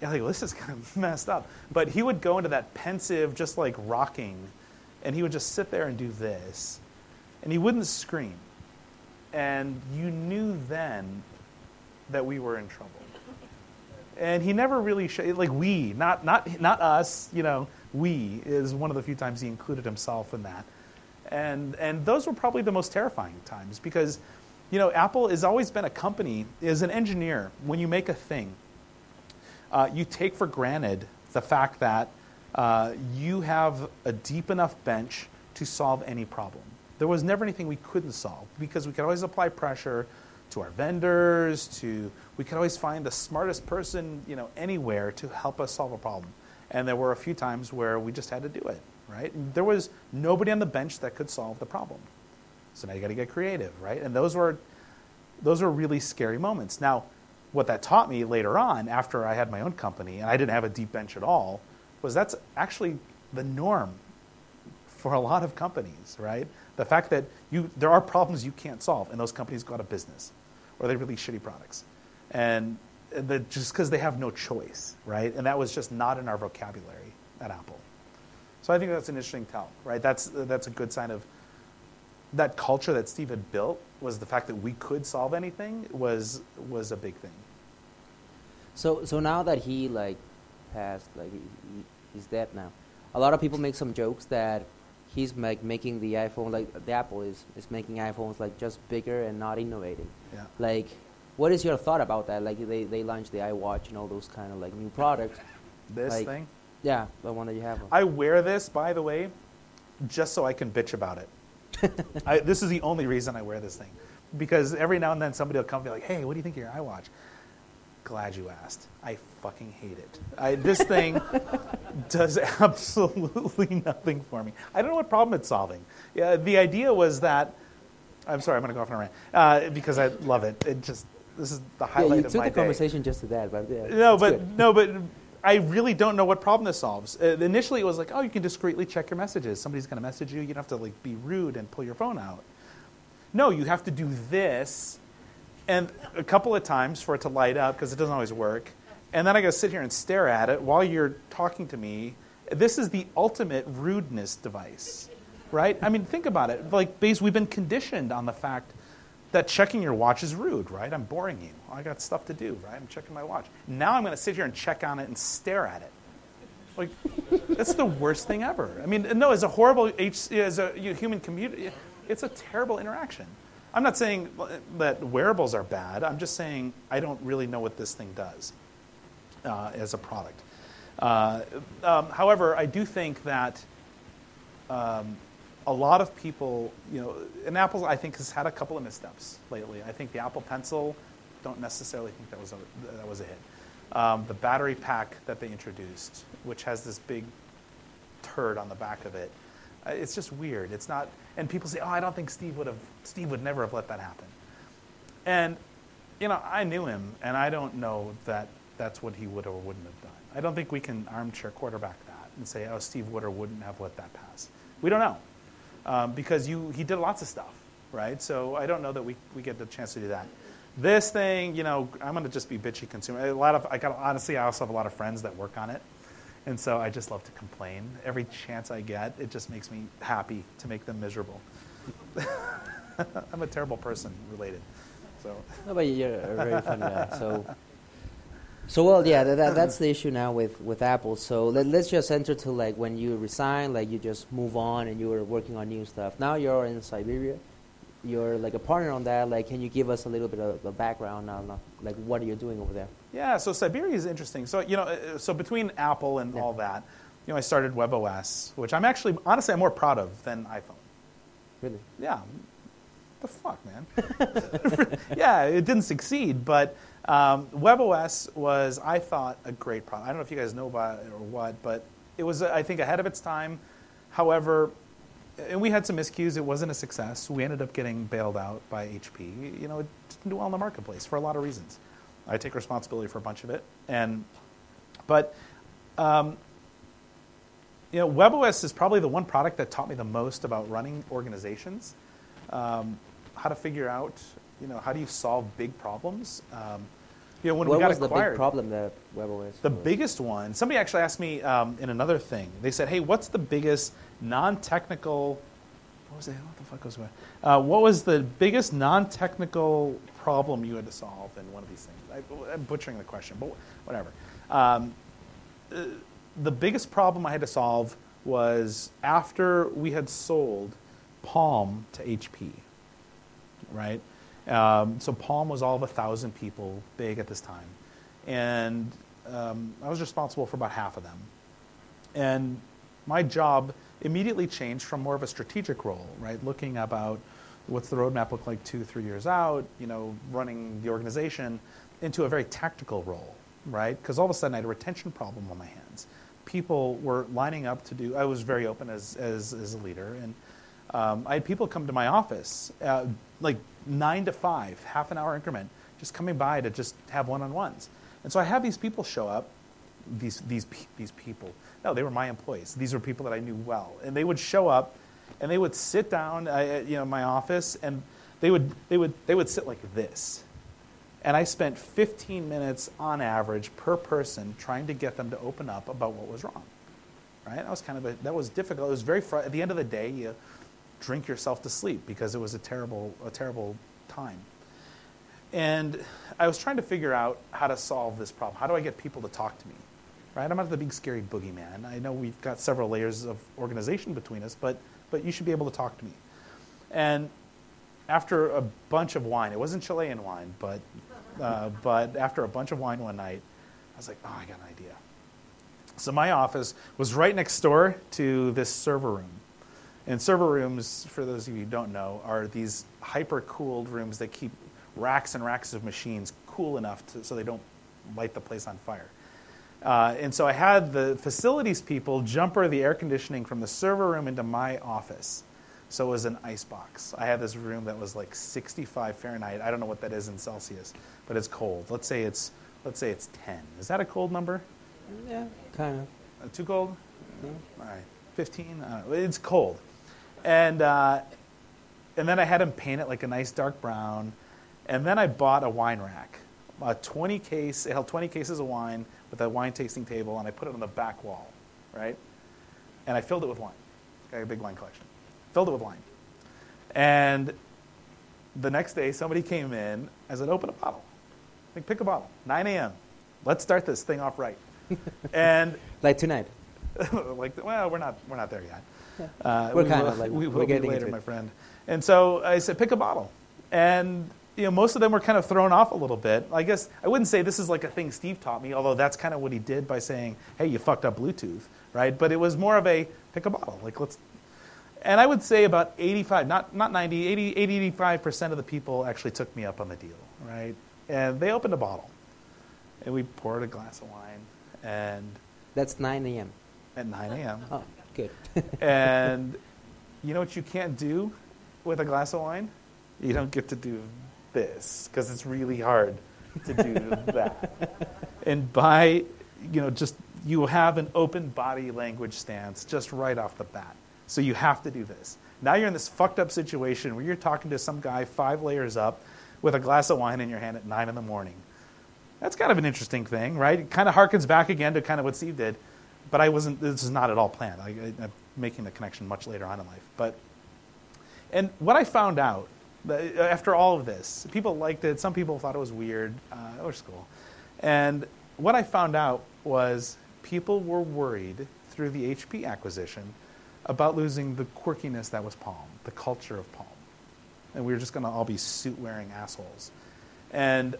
You're like, well, this is kind of <laughs> messed up. But he would go into that pensive, just like rocking, and he would just sit there and do this. And he wouldn't scream. And you knew then that we were in trouble. And he never really like we, not, not, not us, you know, we is one of the few times he included himself in that. And, and those were probably the most terrifying times because, you know, Apple has always been a company, as an engineer, when you make a thing, uh, you take for granted the fact that uh, you have a deep enough bench to solve any problem. There was never anything we couldn't solve because we could always apply pressure to our vendors, to we could always find the smartest person, you know, anywhere to help us solve a problem. And there were a few times where we just had to do it, right? And there was nobody on the bench that could solve the problem. So now you got to get creative, right? And those were those were really scary moments. Now, what that taught me later on, after I had my own company and I didn't have a deep bench at all, was that's actually the norm for a lot of companies, right? The fact that you there are problems you can't solve, and those companies go out of business, or they release shitty products, and the, just because they have no choice, right? And that was just not in our vocabulary at Apple. So I think that's an interesting tell, right? That's that's a good sign of that culture that Steve had built was the fact that we could solve anything was was a big thing. So so now that he like passed, like he, he, he's dead now. A lot of people make some jokes that he's like making the iPhone like the Apple is is making iPhones like just bigger and not innovating. Yeah. Like, what is your thought about that? Like they they launched the iWatch and all those kind of like new products. <laughs> This Like- thing. Yeah, the one that you have. I wear this, by the way, just so I can bitch about it. <laughs> I, this is the only reason I wear this thing, because every now and then somebody will come and be like, "Hey, what do you think of your iWatch?" Glad you asked. I fucking hate it. I, this thing <laughs> does absolutely <laughs> nothing for me. I don't know what problem it's solving. Yeah, the idea was that. I'm sorry, I'm going to go off on a rant uh, because I love it. It just this is the highlight yeah, you of took my the day. conversation just to that, but yeah, No, but good. no, but I really don't know what problem this solves. Uh, initially, it was like, oh, you can discreetly check your messages. Somebody's going to message you. You don't have to like be rude and pull your phone out. No, you have to do this, and a couple of times for it to light up because it doesn't always work. And then I to sit here and stare at it while you're talking to me. This is the ultimate rudeness device, right? I mean, think about it. Like, base, we've been conditioned on the fact that checking your watch is rude, right? I'm boring you. I got stuff to do, right? I'm checking my watch. Now I'm going to sit here and check on it and stare at it. Like, that's the worst thing ever. I mean, no, as a horrible as a human community, it's a terrible interaction. I'm not saying that wearables are bad. I'm just saying I don't really know what this thing does uh, as a product. Uh, um, however, I do think that um, a lot of people, you know, and Apple, I think, has had a couple of missteps lately. I think the Apple Pencil, don't necessarily think that was a, that was a hit. Um, the battery pack that they introduced, which has this big turd on the back of it, it's just weird. It's not, and people say, "Oh, I don't think Steve would have. Steve would never have let that happen." And you know, I knew him, and I don't know that that's what he would or wouldn't have done. I don't think we can armchair quarterback that and say, "Oh, Steve would or wouldn't have let that pass." We don't know um, because you he did lots of stuff, right? So I don't know that we we get the chance to do that. This thing, you know, I'm going to just be bitchy consumer. A lot of I got honestly, I also have a lot of friends that work on it. And so I just love to complain. Every chance I get, it just makes me happy to make them miserable. <laughs> I'm a terrible person related. So No, but you're a very funny guy. So, so well, yeah, that, that, that's the issue now with, with Apple. So let, let's just enter to like when you resign, like you just move on and you were working on new stuff. Now you're in Siberia. You're like a partner on that. Like, can you give us a little bit of the background on like what are you doing over there? yeah, so Siberia is interesting. So you know, uh, so between Apple and Yeah. all that, you know, I started WebOS, which I'm actually honestly I'm more proud of than iPhone. Really? Yeah. The fuck, man. <laughs> yeah, it didn't succeed, but um, WebOS was, I thought, a great product. I don't know if you guys know about it or what, but it was, I think, ahead of its time. However, and we had some miscues. It wasn't a success. We ended up getting bailed out by HP. You know, it didn't do well in the marketplace for a lot of reasons. I take responsibility for a bunch of it, and but um, you know, WebOS is probably the one product that taught me the most about running organizations, um, how to figure out, you know, how do you solve big problems. Um, you know, when what we got was the acquired, big problem that WebOS? the was? biggest one. Somebody actually asked me um, in another thing. They said, "Hey, what's the biggest non-technical? What was it? What the fuck was it? Uh, what was the biggest non-technical problem you had to solve in one of these things?" I, I'm butchering the question, but whatever. Um, uh, the biggest problem I had to solve was after we had sold Palm to HP, right? Um, so Palm was all of a thousand people big at this time, and um, I was responsible for about half of them. And my job immediately changed from more of a strategic role, right? Looking about what's the roadmap look like two, three years out, you know, running the organization, into a very tactical role, right? Because all of a sudden I had a retention problem on my hands. People were lining up to do. I was very open as as, as a leader, and um, I had people come to my office, uh, like nine to five, half an hour increment, just coming by to just have one-on-ones. And so I have these people show up, these these these people. No, they were my employees. These were people that I knew well, and they would show up, and they would sit down, uh, you know, my office, and they would they would they would sit like this. And I spent 15 minutes on average per person trying to get them to open up about what was wrong. Right? That was kind of a, that was difficult. It was very fr- at the end of the day, you drink yourself to sleep because it was a terrible a terrible time. And I was trying to figure out how to solve this problem. How do I get people to talk to me? Right? I'm not the big scary boogeyman. I know we've got several layers of organization between us, but but you should be able to talk to me. And after a bunch of wine, it wasn't Chilean wine, but uh, but after a bunch of wine one night, I was like, oh, I got an idea. So my office was right next door to this server room. And server rooms, for those of you who don't know, are these hyper cooled rooms that keep racks and racks of machines cool enough to, so they don't light the place on fire. Uh, and so I had the facilities people jumper the air conditioning from the server room into my office. So it was an ice box. I had this room that was like 65 Fahrenheit. I don't know what that is in Celsius, but it's cold. Let's say it's let's say it's 10. Is that a cold number? Yeah, kind of. Uh, too cold? No. All right, 15. Uh, it's cold, and uh, and then I had him paint it like a nice dark brown, and then I bought a wine rack, a 20 case. It held 20 cases of wine with a wine tasting table, and I put it on the back wall, right? And I filled it with wine. I got a big wine collection. Filled it with wine, and the next day somebody came in. I said, "Open a bottle. Like, pick a bottle. 9 a.m. Let's start this thing off right." <laughs> and Like tonight. <laughs> like, well, we're not, we're not there yet. Yeah. Uh, We're we kinda will, like- <laughs> we we're will be getting later, my friend. And so I said, pick a bottle. And you know, most of them were kind of thrown off a little bit. I guess I wouldn't say this is like a thing Steve taught me, although that's kind of what he did by saying, "Hey, you fucked up Bluetooth," right? But it was more of a pick a bottle, like let's. And I would say about 85, not not 90, 80, 80 85 percent of the people actually took me up on the deal, right? And they opened a bottle, and we poured a glass of wine, and That's 9 a.m. at 9 a.m. Oh, good. <laughs> and you know what you can't do with a glass of wine? You don't get to do this because it's really hard to do <laughs> that. And by, you know, just you have an open body language stance just right off the bat. So you have to do this. Now you're in this fucked up situation where you're talking to some guy five layers up with a glass of wine in your hand at nine in the morning. That's kind of an interesting thing, right? It kind of harkens back again to kind of what Steve did, but I wasn't. This is not at all planned. I, I'm making the connection much later on in life. But and what I found out after all of this, people liked it. Some people thought it was weird. Uh, it was cool. And what I found out was people were worried through the HP acquisition about losing the quirkiness that was Palm, the culture of Palm, and we were just going to all be suit-wearing assholes. And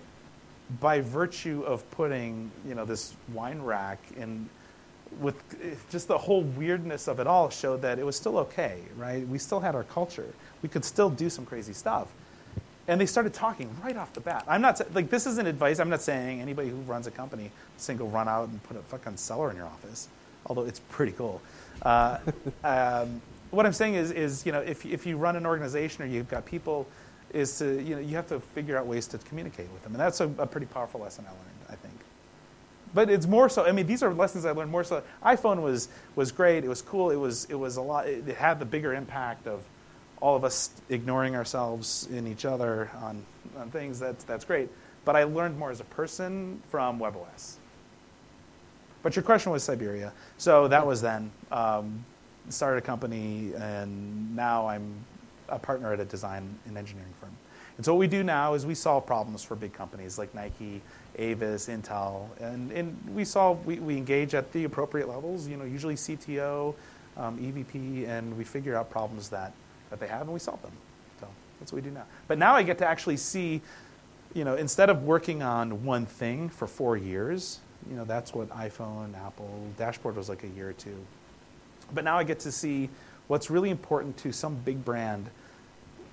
by virtue of putting, you know, this wine rack in with just the whole weirdness of it all showed that it was still okay, right? We still had our culture. We could still do some crazy stuff. And they started talking right off the bat. I'm not like this isn't advice. I'm not saying anybody who runs a company saying go run out and put a fucking cellar in your office, although it's pretty cool. Uh, <laughs> um, what I'm saying is, is you know, if if you run an organization or you've got people, is to you know you have to figure out ways to communicate with them, and that's a, a pretty powerful lesson I learned. I think. But it's more so. I mean, these are lessons I learned more so. iPhone was was great. It was cool. It was it was a lot. It had the bigger impact of all of us ignoring ourselves in each other on, on things. That's that's great. But I learned more as a person from WebOS. But your question was Siberia. So that was then. Um, started a company, and now I'm a partner at a design and engineering firm. And so what we do now is we solve problems for big companies like Nike, Avis, Intel, and, and we solve we, we engage at the appropriate levels. You know, usually CTO, um, EVP, and we figure out problems that, that they have and we solve them. So that's what we do now. But now I get to actually see, you know, instead of working on one thing for four years, you know, that's what iPhone, Apple, dashboard was like a year or two. But now I get to see what's really important to some big brand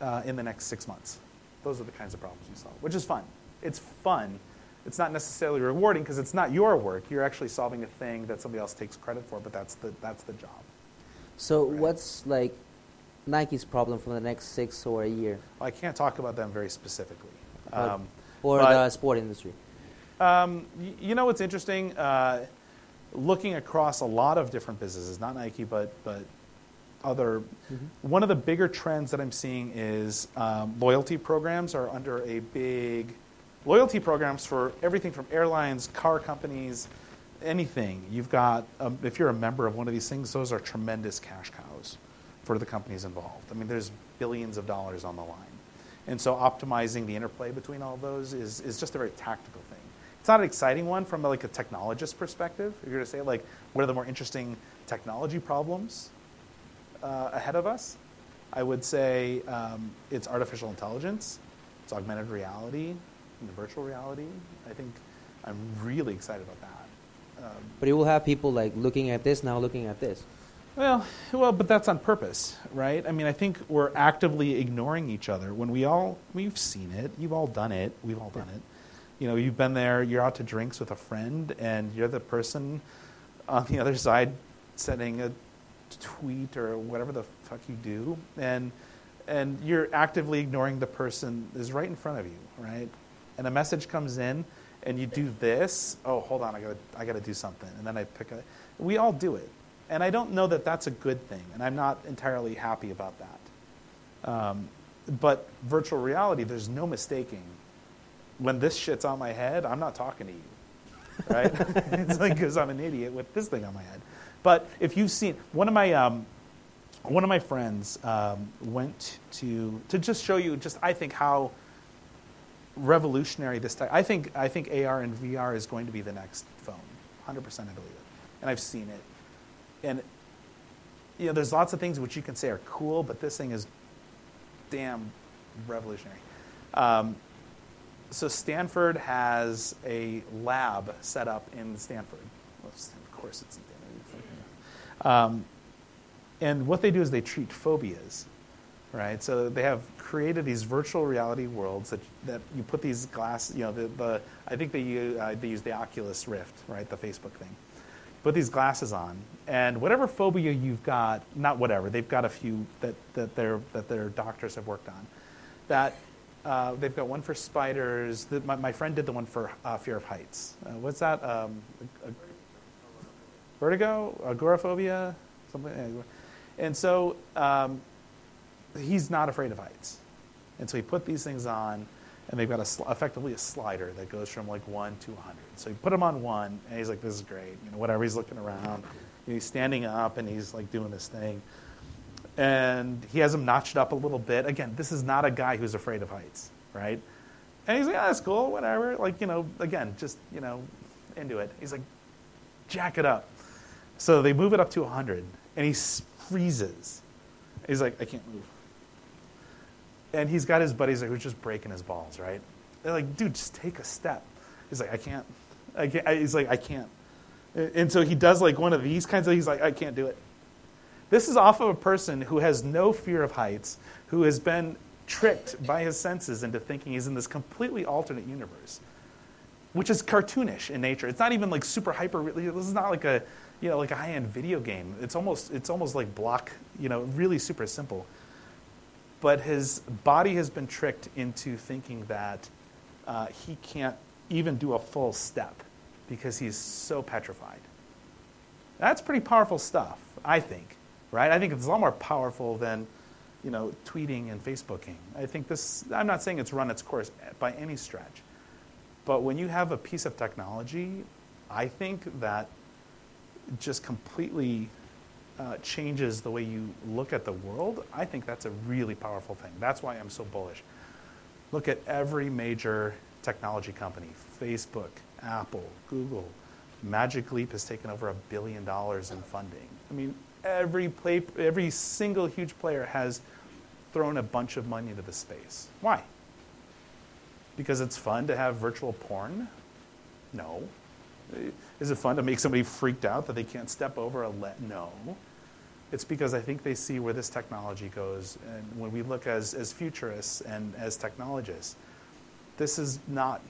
uh, in the next six months. Those are the kinds of problems we solve, which is fun. It's fun. It's not necessarily rewarding because it's not your work. You're actually solving a thing that somebody else takes credit for, but that's the, that's the job. So Right. what's like Nike's problem for the next six or a year, I can't talk about them very specifically. Um, or but- the sport industry? Um, you know what's interesting? Uh, looking across a lot of different businesses, not Nike, but but other. One of the bigger trends that I'm seeing is um, loyalty programs are under a big loyalty programs for everything from airlines, car companies, anything. You've got um, if you're a member of one of these things, those are tremendous cash cows for the companies involved. I mean, there's billions of dollars on the line. And so optimizing the interplay between all those is, is just a very tactical thing. It's not an exciting one from like a technologist perspective. If you're to say like, what are the more interesting technology problems uh, ahead of us? I would say um, it's artificial intelligence, it's augmented reality, and the virtual reality. I think I'm really excited about that. Um, But you will have people like looking at this now, looking at this. Well, well, but that's on purpose, right? I mean, I think we're actively ignoring each other when we all we've seen it. You've all done it. We've all done it. You know, you've been there, you're out to drinks with a friend, and you're the person on the other side sending a tweet or whatever the fuck you do, and and you're actively ignoring the person is right in front of you, right? And a message comes in, and you do this. Oh, hold on, I gotta I gotta do something, and then I pick a. We all do it, and I don't know that that's a good thing, and I'm not entirely happy about that. Um, but virtual reality, there's no mistaking. When this shit's on my head, I'm not talking to you, right? <laughs> it's like because I'm an idiot with this thing on my head. But if you've seen one of my um, one of my friends um, went to to just show you just I think how revolutionary this type. I think I think AR and VR is going to be the next phone. 100% I believe it, and I've seen it. And you know, there's lots of things which you can say are cool, but this thing is damn revolutionary. Um, so Stanford has a lab set up in Stanford. Of course, it's in Stanford. Um, and what they do is they treat phobias, right? So they have created these virtual reality worlds that, that you put these glass, you know, the, the I think they use, uh, they use the Oculus Rift, right, the Facebook thing. Put these glasses on, and whatever phobia you've got, not whatever, they've got a few that, that, their, that their doctors have worked on. That uh, they've got one for spiders. The, my, my, friend did the one for uh, fear of heights. Uh, what's that? Um, a, a vertigo, agoraphobia, something. And so um, he's not afraid of heights. And so he put these things on, and they've got a sl- effectively a slider that goes from like one to 100. So he put him on one, and he's like, "This is great." You know, whatever. He's looking around, he's standing up, and he's like doing this thing. And he has him notched up a little bit. Again, this is not a guy who's afraid of heights, right? And he's like, oh, "That's cool, whatever." Like you know, again, just you know, into it. He's like, "Jack it up." So they move it up to 100, and he freezes. He's like, "I can't move." And he's got his buddies who's just breaking his balls, right? They're like, dude, just take a step. He's like, I can't. I can't. He's like, I can't. And so he does like one of these kinds of, he's like, I can't do it. This is off of a person who has no fear of heights, who has been tricked by his senses into thinking he's in this completely alternate universe, which is cartoonish in nature. It's not even like super hyper. This is not like a, you know, like a high-end video game. It's almost, it's almost like block, you know, really super simple but his body has been tricked into thinking that uh, he can't even do a full step because he's so petrified. That's pretty powerful stuff, I think, right? I think it's a lot more powerful than, you know, tweeting and Facebooking. I think this, I'm not saying it's run its course by any stretch, but when you have a piece of technology, I think that just completely uh, changes the way you look at the world, I think that's a really powerful thing. That's why I'm so bullish. Look at every major technology company Facebook, Apple, Google. Magic Leap has taken over a billion dollars in funding. I mean, every, play, every single huge player has thrown a bunch of money into the space. Why? Because it's fun to have virtual porn? No. Is it fun to make somebody freaked out that they can't step over a let? No. It's because I think they see where this technology goes. And when we look as, as futurists and as technologists, this is not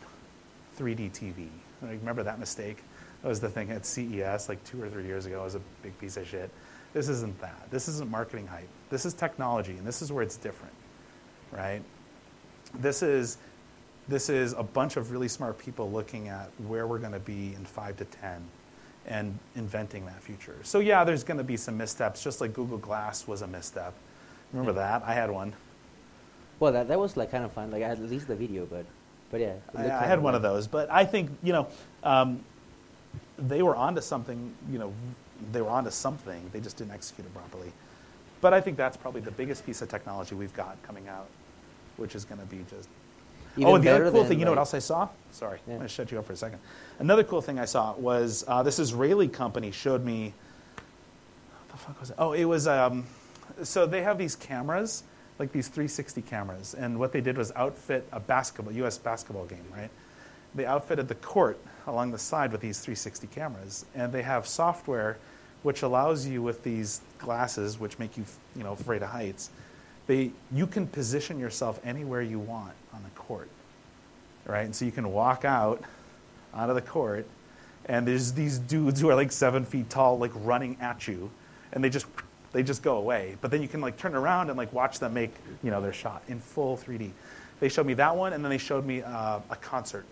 3D TV. Like, remember that mistake? That was the thing at CES like two or three years ago. It was a big piece of shit. This isn't that. This isn't marketing hype. This is technology, and this is where it's different, right? This is this is a bunch of really smart people looking at where we're going to be in five to 10 and inventing that future. So, yeah, there's going to be some missteps, just like Google Glass was a misstep. Remember that? I had one. Well, that, that was like kind of fun. Like, at least the video, but, but yeah. I, I had one of those. But I think, you know, um, they were onto something, you know, they were onto something. They just didn't execute it properly. But I think that's probably the biggest piece of technology we've got coming out, which is going to be just even oh, and the other cool thing, you know what else I saw? Sorry, yeah. I'm going to shut you up for a second. Another cool thing I saw was uh, this Israeli company showed me. What the fuck was it? Oh, it was. Um, so they have these cameras, like these 360 cameras, and what they did was outfit a basketball, U.S. basketball game, right? They outfitted the court along the side with these 360 cameras, and they have software which allows you with these glasses, which make you, you know, afraid of heights. They, you can position yourself anywhere you want on the court. right? And so you can walk out onto the court, and there's these dudes who are like seven feet tall, like running at you, and they just they just go away. But then you can like turn around and like watch them make you know their shot in full 3D. They showed me that one, and then they showed me uh, a concert,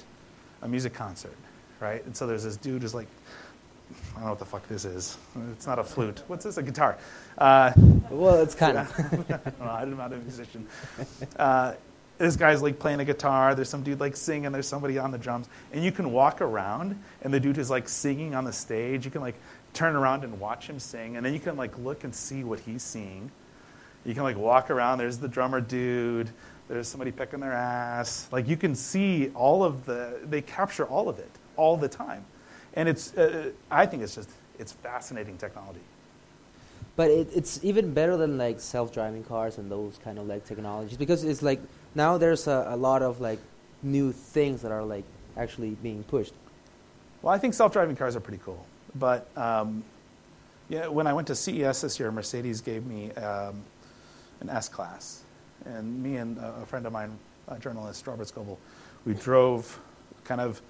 a music concert, right? And so there's this dude who's like, I don't know what the fuck this is. It's not a flute. What's this? A guitar. Uh, well, it's kind of. <laughs> I'm not a musician. Uh, this guy's like playing a guitar. There's some dude like singing. There's somebody on the drums, and you can walk around, and the dude is like singing on the stage. You can like turn around and watch him sing, and then you can like look and see what he's seeing. You can like walk around. There's the drummer dude. There's somebody picking their ass. Like you can see all of the. They capture all of it all the time, and it's. Uh, I think it's just it's fascinating technology. But it, it's even better than like self-driving cars and those kind of like technologies because it's like now there's a, a lot of like new things that are like actually being pushed. Well, I think self-driving cars are pretty cool, but um, yeah, when I went to CES this year, Mercedes gave me um, an S class, and me and a friend of mine, a journalist Robert Scoble, we drove kind of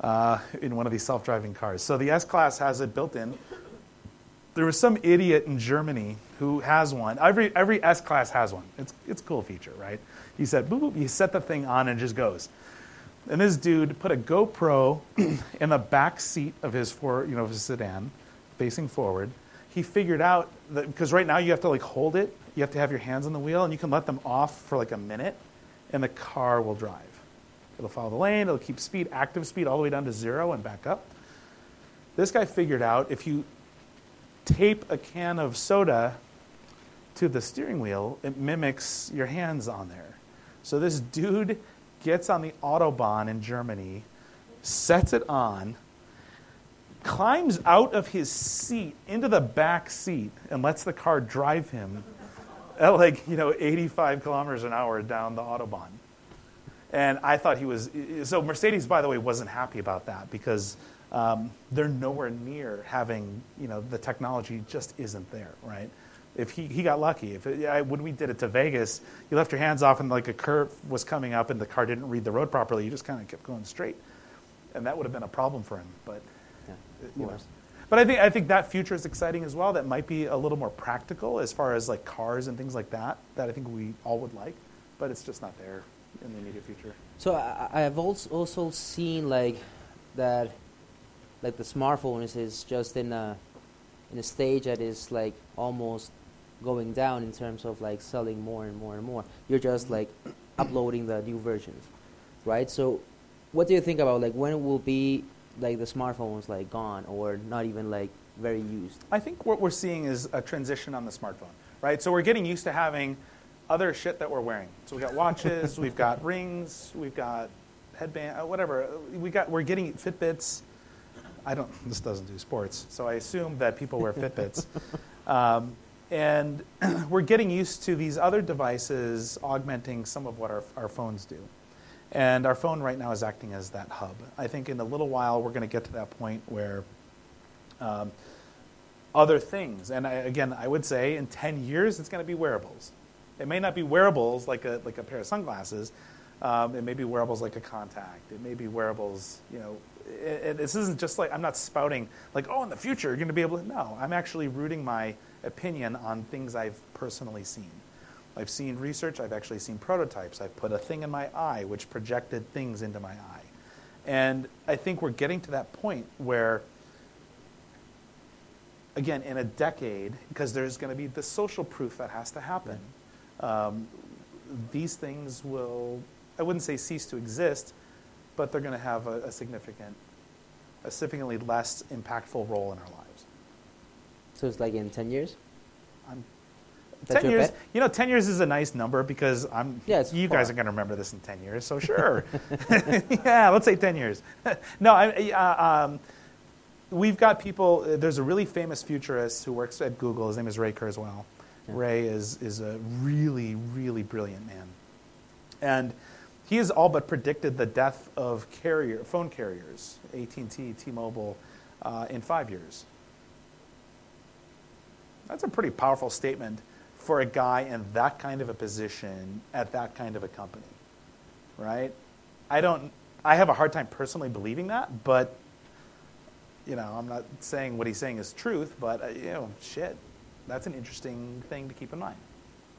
uh, in one of these self-driving cars. So the S class has it built in there was some idiot in Germany who has one. Every, every S class has one. It's, it's a cool feature, right? He said, boop, boop, you set the thing on and it just goes. And this dude put a GoPro <clears throat> in the back seat of his, four, you know, his sedan, facing forward. He figured out that, because right now you have to like hold it, you have to have your hands on the wheel, and you can let them off for like a minute, and the car will drive. It'll follow the lane, it'll keep speed, active speed, all the way down to zero and back up. This guy figured out if you tape a can of soda to the steering wheel, it mimics your hands on there. So this dude gets on the Autobahn in Germany, sets it on, climbs out of his seat into the back seat, and lets the car drive him <laughs> at like, you know, 85 kilometers an hour down the Autobahn. And I thought he was. So Mercedes, by the way, wasn't happy about that because um, they're nowhere near having, you know, the technology just isn't there, right? If he, he got lucky, if it, I, when we did it to Vegas, you left your hands off and like a curve was coming up and the car didn't read the road properly, you just kind of kept going straight, and that would have been a problem for him. But, yeah, you know. but I think I think that future is exciting as well. That might be a little more practical as far as like cars and things like that. That I think we all would like, but it's just not there in the immediate future. So I, I have also also seen like that like the smartphone is, is just in a in a stage that is like almost going down in terms of like selling more and more and more. You're just mm-hmm. like uploading the new versions, right? So, what do you think about like when will be like the smartphones like gone or not even like very used? I think what we're seeing is a transition on the smartphone, right? So we're getting used to having other shit that we're wearing. So we got watches, we've got rings, we've got headband, uh, whatever. We got we're getting Fitbits. I don't, this doesn't do sports, so I assume that people wear Fitbits. <laughs> um, and <clears throat> we're getting used to these other devices augmenting some of what our, our phones do. And our phone right now is acting as that hub. I think in a little while we're going to get to that point where um, other things, and I, again, I would say in 10 years it's going to be wearables. It may not be wearables like a, like a pair of sunglasses, um, it may be wearables like a contact. It may be wearables, you know, this isn't just like I'm not spouting like, oh, in the future you're going to be able to. No, I'm actually rooting my opinion on things I've personally seen. I've seen research. I've actually seen prototypes. I've put a thing in my eye which projected things into my eye, and I think we're getting to that point where. Again, in a decade, because there's going to be the social proof that has to happen, um, these things will, I wouldn't say cease to exist, but they're going to have a, a significant, a significantly less impactful role in our lives. So it's like in 10 years? I'm, 10 years, bet? you know, 10 years is a nice number because I'm, yeah, you far. guys are going to remember this in 10 years, so sure. <laughs> <laughs> yeah, let's say 10 years. <laughs> no, I, uh, um, we've got people, there's a really famous futurist who works at Google. His name is Ray Kurzweil. Ray is, is a really, really brilliant man. And he has all but predicted the death of carrier, phone carriers, AT&T, T-Mobile, uh, in five years. That's a pretty powerful statement for a guy in that kind of a position at that kind of a company, right? I don't, I have a hard time personally believing that, but you know, I'm not saying what he's saying is truth, but uh, you know, shit, that's an interesting thing to keep in mind.